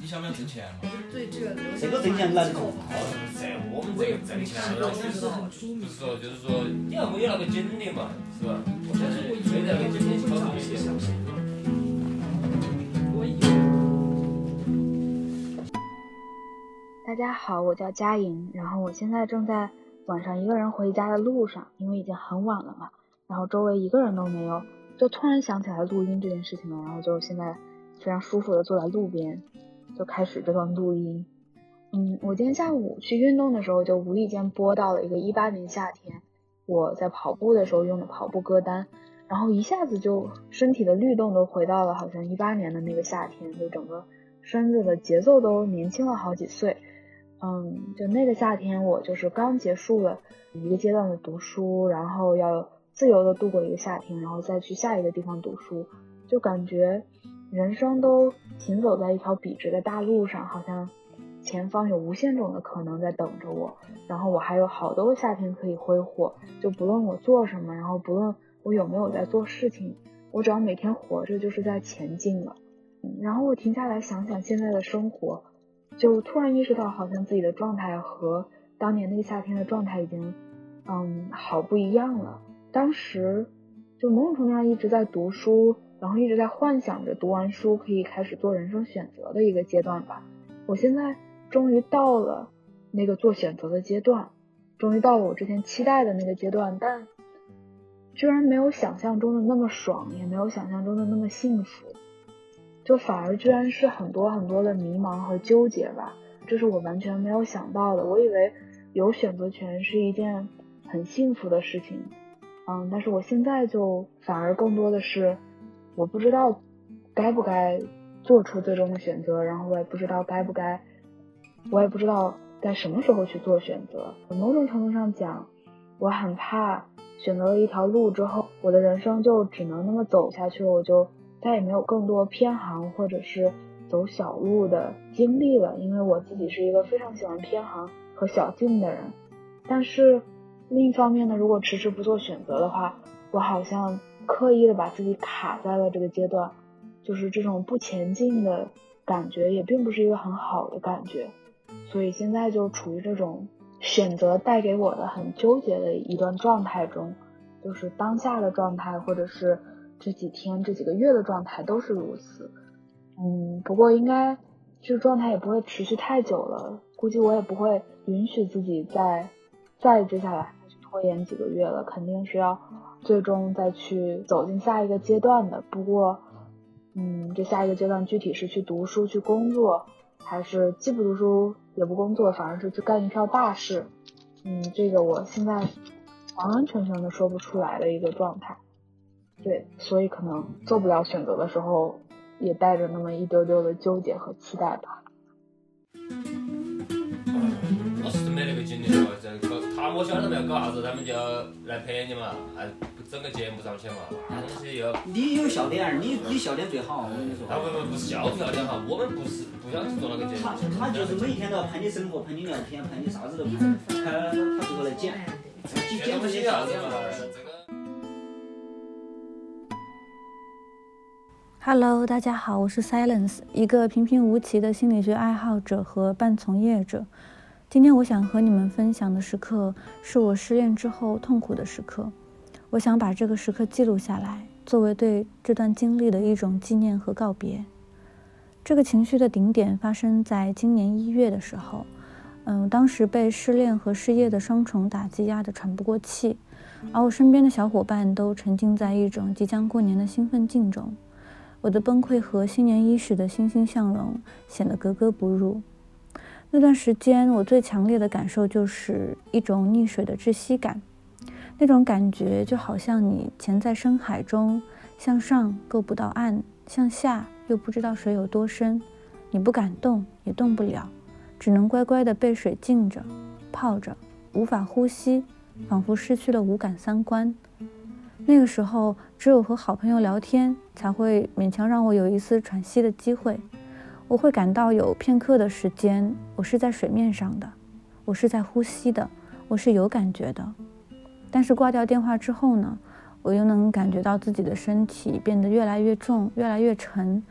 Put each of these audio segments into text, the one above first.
你想不想挣钱嘛？这个挣钱难做。在我们这个挣钱要确实不是说就是说你要没有那个精力嘛，是吧？没那个精力去搞这些。大家好，我叫佳莹，然后我现在正在晚上一个人回家的路上，因为已经很晚了嘛，然后周围一个人都没有，就突然想起来录音这件事情了，然后就现在非常舒服的坐在路边，就开始这段录音。嗯，我今天下午去运动的时候，就无意间播到了一个一八年夏天我在跑步的时候用的跑步歌单，然后一下子就身体的律动都回到了好像一八年的那个夏天，就整个身子的节奏都年轻了好几岁。嗯，就那个夏天，我就是刚结束了一个阶段的读书，然后要自由的度过一个夏天，然后再去下一个地方读书，就感觉人生都行走在一条笔直的大路上，好像前方有无限种的可能在等着我，然后我还有好多个夏天可以挥霍，就不论我做什么，然后不论我有没有在做事情，我只要每天活着就是在前进了。然后我停下来想想现在的生活。就突然意识到，好像自己的状态和当年那个夏天的状态已经，嗯，好不一样了。当时就某种程度上一直在读书，然后一直在幻想着读完书可以开始做人生选择的一个阶段吧。我现在终于到了那个做选择的阶段，终于到了我之前期待的那个阶段，但居然没有想象中的那么爽，也没有想象中的那么幸福。就反而居然是很多很多的迷茫和纠结吧，这是我完全没有想到的。我以为有选择权是一件很幸福的事情，嗯，但是我现在就反而更多的是，我不知道该不该做出最终的选择，然后我也不知道该不该，我也不知道在什么时候去做选择。某种程度上讲，我很怕选择了一条路之后，我的人生就只能那么走下去了，我就。再也没有更多偏航或者是走小路的经历了，因为我自己是一个非常喜欢偏航和小径的人。但是另一方面呢，如果迟迟不做选择的话，我好像刻意的把自己卡在了这个阶段，就是这种不前进的感觉也并不是一个很好的感觉。所以现在就处于这种选择带给我的很纠结的一段状态中，就是当下的状态或者是。这几天、这几个月的状态都是如此，嗯，不过应该这个状态也不会持续太久了，估计我也不会允许自己再再接下来拖延几个月了，肯定是要最终再去走进下一个阶段的。不过，嗯，这下一个阶段具体是去读书、去工作，还是既不读书也不工作，反而是去干一票大事，嗯，这个我现在完完全全的说不出来的一个状态。对，所以可能做不了选择的时候，也带着那么一丢丢的纠结和期待吧。这搞他我晓得他们要搞啥子，他们就要来陪你嘛，还整个节目上去嘛，那东西又。你有笑点，你你笑点最好，我跟你说。啊不不不是笑不笑点哈，我们不是不想去做那个节目。他他就是每天都要拍你生活，拍你聊天，拍你啥子都拍，他他这个来剪，剪剪这些啥子嘛。Hello，大家好，我是 Silence，一个平平无奇的心理学爱好者和半从业者。今天我想和你们分享的时刻，是我失恋之后痛苦的时刻。我想把这个时刻记录下来，作为对这段经历的一种纪念和告别。这个情绪的顶点发生在今年一月的时候，嗯，当时被失恋和失业的双重打击压得喘不过气，而我身边的小伙伴都沉浸在一种即将过年的兴奋劲中。我的崩溃和新年伊始的欣欣向荣显得格格不入。那段时间，我最强烈的感受就是一种溺水的窒息感，那种感觉就好像你潜在深海中，向上够不到岸，向下又不知道水有多深，你不敢动也动不了，只能乖乖地被水浸着、泡着，无法呼吸，仿佛失去了五感三观。那个时候，只有和好朋友聊天，才会勉强让我有一丝喘息的机会。我会感到有片刻的时间，我是在水面上的，我是在呼吸的，我是有感觉的。但是挂掉电话之后呢，我又能感觉到自己的身体变得越来越重，越来越沉，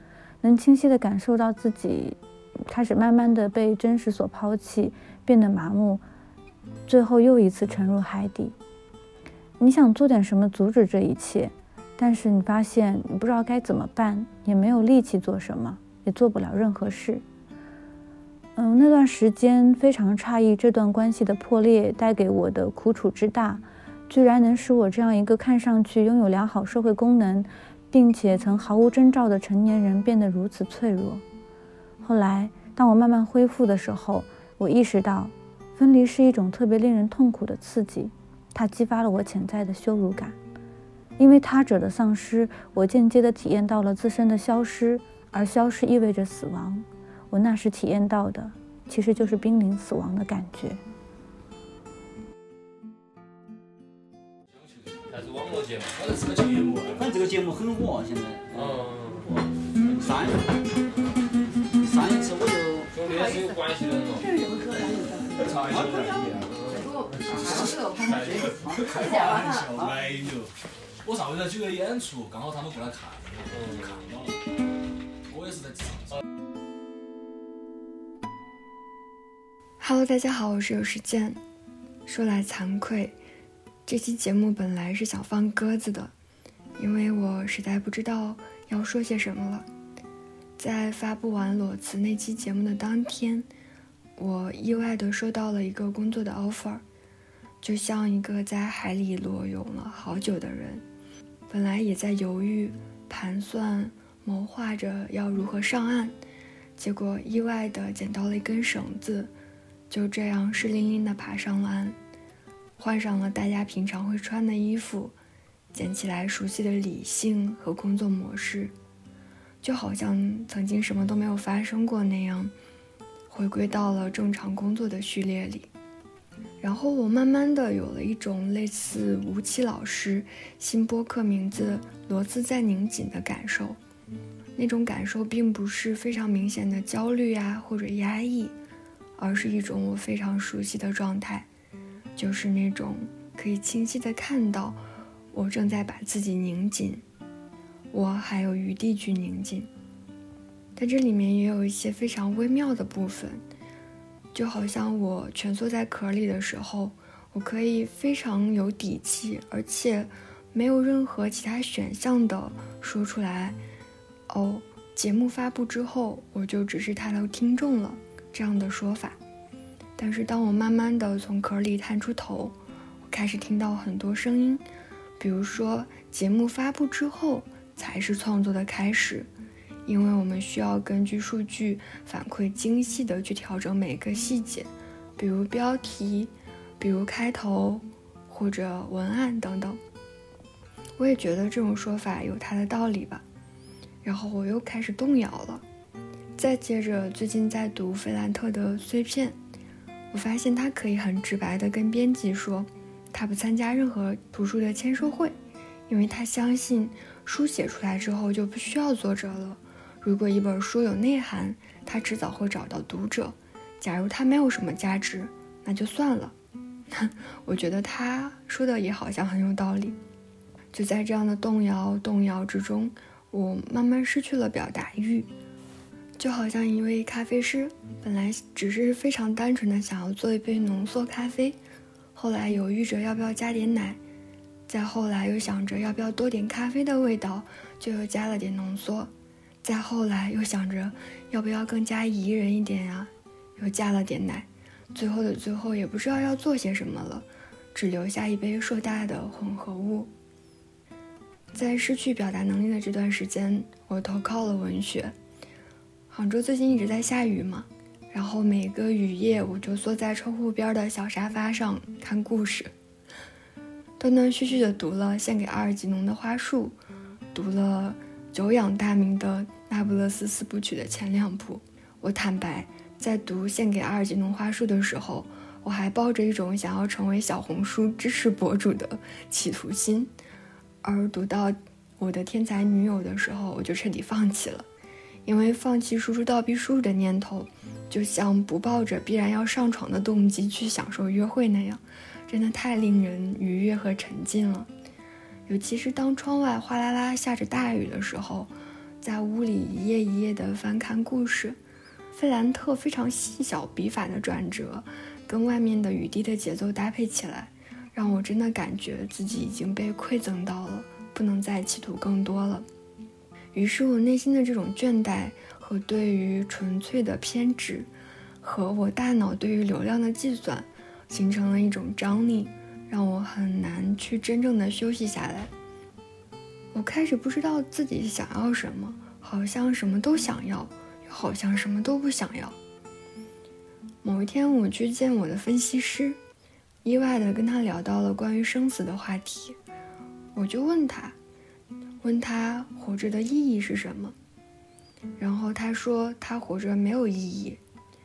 能清晰地感受到自己开始慢慢地被真实所抛弃，变得麻木，最后又一次沉入海底。你想做点什么阻止这一切，但是你发现你不知道该怎么办，也没有力气做什么，也做不了任何事。嗯，那段时间非常诧异，这段关系的破裂带给我的苦楚之大。居然能使我这样一个看上去拥有良好社会功能，并且曾毫无征兆的成年人变得如此脆弱。后来，当我慢慢恢复的时候，我意识到，分离是一种特别令人痛苦的刺激，它激发了我潜在的羞辱感。因为他者的丧失，我间接地体验到了自身的消失，而消失意味着死亡。我那时体验到的，其实就是濒临死亡的感觉。还是网络节目，这是个节目，反正这个节目很火，现在。嗯。上一上一次我就兄弟是有关系的喏。查一下开玩笑，没有。我上回在几个演出，刚好他们过来看，看到了。Hello，大家好，我是有时间。说来惭愧。这期节目本来是想放鸽子的，因为我实在不知道要说些什么了。在发布完裸辞那期节目的当天，我意外的收到了一个工作的 offer，就像一个在海里裸泳了好久的人，本来也在犹豫、盘算、谋划着要如何上岸，结果意外的捡到了一根绳子，就这样湿淋淋的爬上了岸。换上了大家平常会穿的衣服，捡起来熟悉的理性和工作模式，就好像曾经什么都没有发生过那样，回归到了正常工作的序列里。然后我慢慢的有了一种类似吴奇老师新播客名字“螺丝在拧紧”的感受，那种感受并不是非常明显的焦虑啊或者压抑，而是一种我非常熟悉的状态。就是那种可以清晰的看到，我正在把自己拧紧，我还有余地去拧紧。但这里面也有一些非常微妙的部分，就好像我蜷缩在壳里的时候，我可以非常有底气，而且没有任何其他选项的说出来。哦，节目发布之后，我就只是他的听众了，这样的说法。但是当我慢慢的从壳里探出头，我开始听到很多声音，比如说节目发布之后才是创作的开始，因为我们需要根据数据反馈精细的去调整每个细节，比如标题，比如开头或者文案等等。我也觉得这种说法有它的道理吧，然后我又开始动摇了。再接着，最近在读费兰特的碎片。我发现他可以很直白的跟编辑说，他不参加任何图书的签售会，因为他相信书写出来之后就不需要作者了。如果一本书有内涵，他迟早会找到读者；假如他没有什么价值，那就算了。我觉得他说的也好像很有道理。就在这样的动摇动摇之中，我慢慢失去了表达欲。就好像一位咖啡师，本来只是非常单纯的想要做一杯浓缩咖啡，后来犹豫着要不要加点奶，再后来又想着要不要多点咖啡的味道，就又加了点浓缩，再后来又想着要不要更加宜人一点呀，又加了点奶，最后的最后也不知道要做些什么了，只留下一杯硕大的混合物。在失去表达能力的这段时间，我投靠了文学。杭州最近一直在下雨嘛，然后每个雨夜我就坐在窗户边的小沙发上看故事，断断续续的读了《献给阿尔吉农的花束》，读了久仰大名的《那不勒斯四部曲》的前两部。我坦白，在读《献给阿尔吉农花束》的时候，我还抱着一种想要成为小红书知识博主的企图心，而读到我的天才女友的时候，我就彻底放弃了。因为放弃输出倒逼输入的念头，就像不抱着必然要上床的动机去享受约会那样，真的太令人愉悦和沉浸了。尤其是当窗外哗啦啦下着大雨的时候，在屋里一页一页的翻看故事，费兰特非常细小笔法的转折，跟外面的雨滴的节奏搭配起来，让我真的感觉自己已经被馈赠到了，不能再企图更多了。于是我内心的这种倦怠和对于纯粹的偏执，和我大脑对于流量的计算，形成了一种张力。让我很难去真正的休息下来。我开始不知道自己想要什么，好像什么都想要，又好像什么都不想要。某一天，我去见我的分析师，意外的跟他聊到了关于生死的话题。我就问他，问他活着的意义是什么？然后他说他活着没有意义，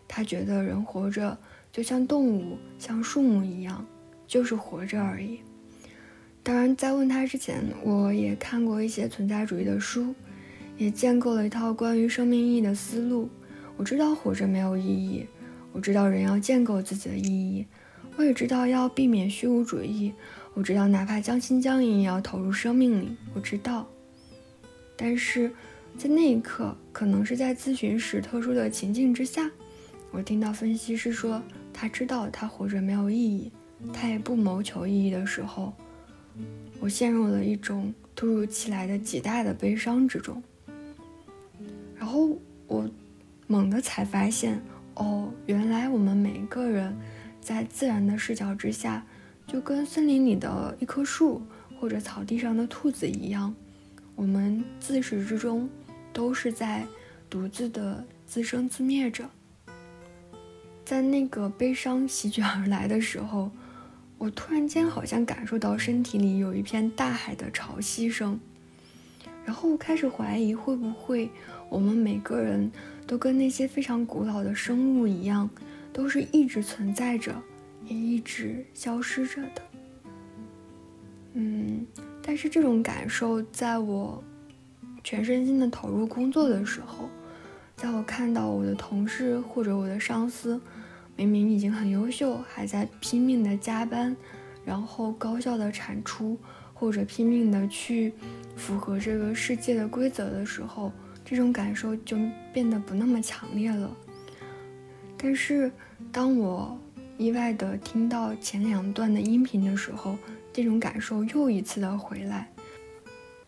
他觉得人活着就像动物，像树木一样。就是活着而已。当然，在问他之前，我也看过一些存在主义的书，也建构了一套关于生命意义的思路。我知道活着没有意义，我知道人要建构自己的意义，我也知道要避免虚无主义，我知道哪怕将信将疑也要投入生命里。我知道，但是在那一刻，可能是在咨询时特殊的情境之下，我听到分析师说他知道他活着没有意义。他也不谋求意义的时候，我陷入了一种突如其来的极大的悲伤之中。然后我猛地才发现，哦，原来我们每个人在自然的视角之下，就跟森林里的一棵树或者草地上的兔子一样，我们自始至终都是在独自的自生自灭着。在那个悲伤席卷而来的时候。我突然间好像感受到身体里有一片大海的潮汐声，然后开始怀疑会不会我们每个人都跟那些非常古老的生物一样，都是一直存在着，也一直消失着的。嗯，但是这种感受在我全身心的投入工作的时候，在我看到我的同事或者我的上司。明明已经很优秀，还在拼命的加班，然后高效的产出，或者拼命的去符合这个世界的规则的时候，这种感受就变得不那么强烈了。但是，当我意外的听到前两段的音频的时候，这种感受又一次的回来。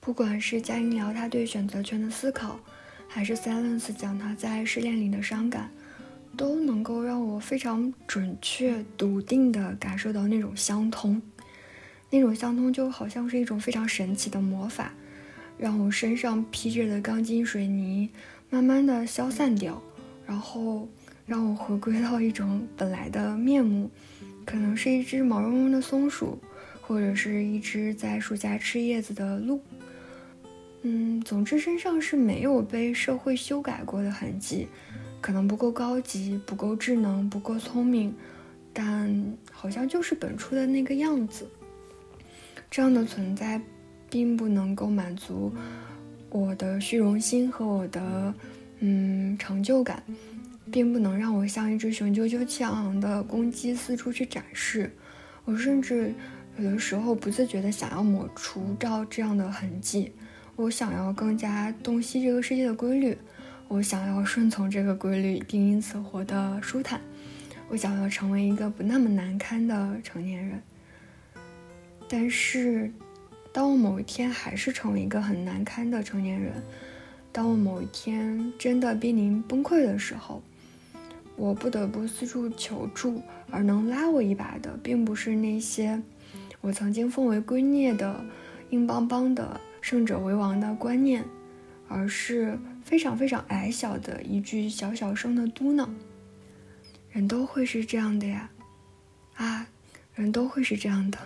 不管是佳音聊他对选择权的思考，还是 Silence 讲他在失恋里的伤感。都能够让我非常准确、笃定地感受到那种相通，那种相通就好像是一种非常神奇的魔法，让我身上披着的钢筋水泥慢慢的消散掉，然后让我回归到一种本来的面目，可能是一只毛茸茸的松鼠，或者是一只在树下吃叶子的鹿，嗯，总之身上是没有被社会修改过的痕迹。可能不够高级，不够智能，不够聪明，但好像就是本初的那个样子。这样的存在，并不能够满足我的虚荣心和我的嗯成就感，并不能让我像一只雄赳赳、气昂昂的公鸡四处去展示。我甚至有的时候不自觉的想要抹除掉这样的痕迹，我想要更加洞悉这个世界的规律。我想要顺从这个规律，并因此活得舒坦。我想要成为一个不那么难堪的成年人。但是，当我某一天还是成为一个很难堪的成年人，当我某一天真的濒临崩溃的时候，我不得不四处求助，而能拉我一把的，并不是那些我曾经奉为圭臬的硬邦邦的胜者为王的观念，而是。非常非常矮小的一句小小声的嘟囔，人都会是这样的呀，啊，人都会是这样的，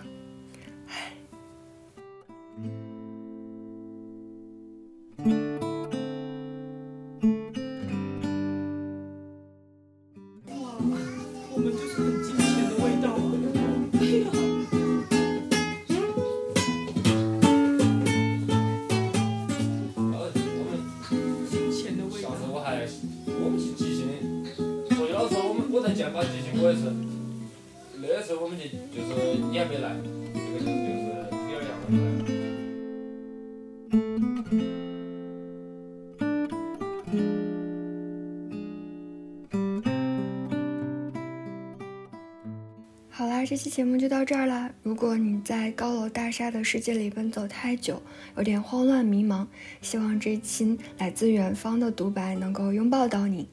好啦，这期节目就到这儿啦。如果你在高楼大厦的世界里奔走太久，有点慌乱迷茫，希望这期来自远方的独白能够拥抱到你。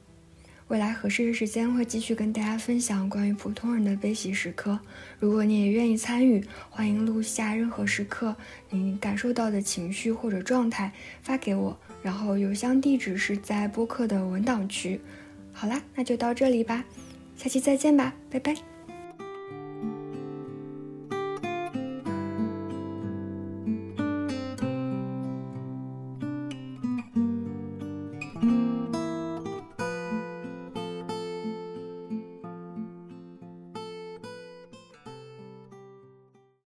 未来合适的时间会继续跟大家分享关于普通人的悲喜时刻。如果你也愿意参与，欢迎录下任何时刻你感受到的情绪或者状态发给我，然后邮箱地址是在播客的文档区。好啦，那就到这里吧，下期再见吧，拜拜。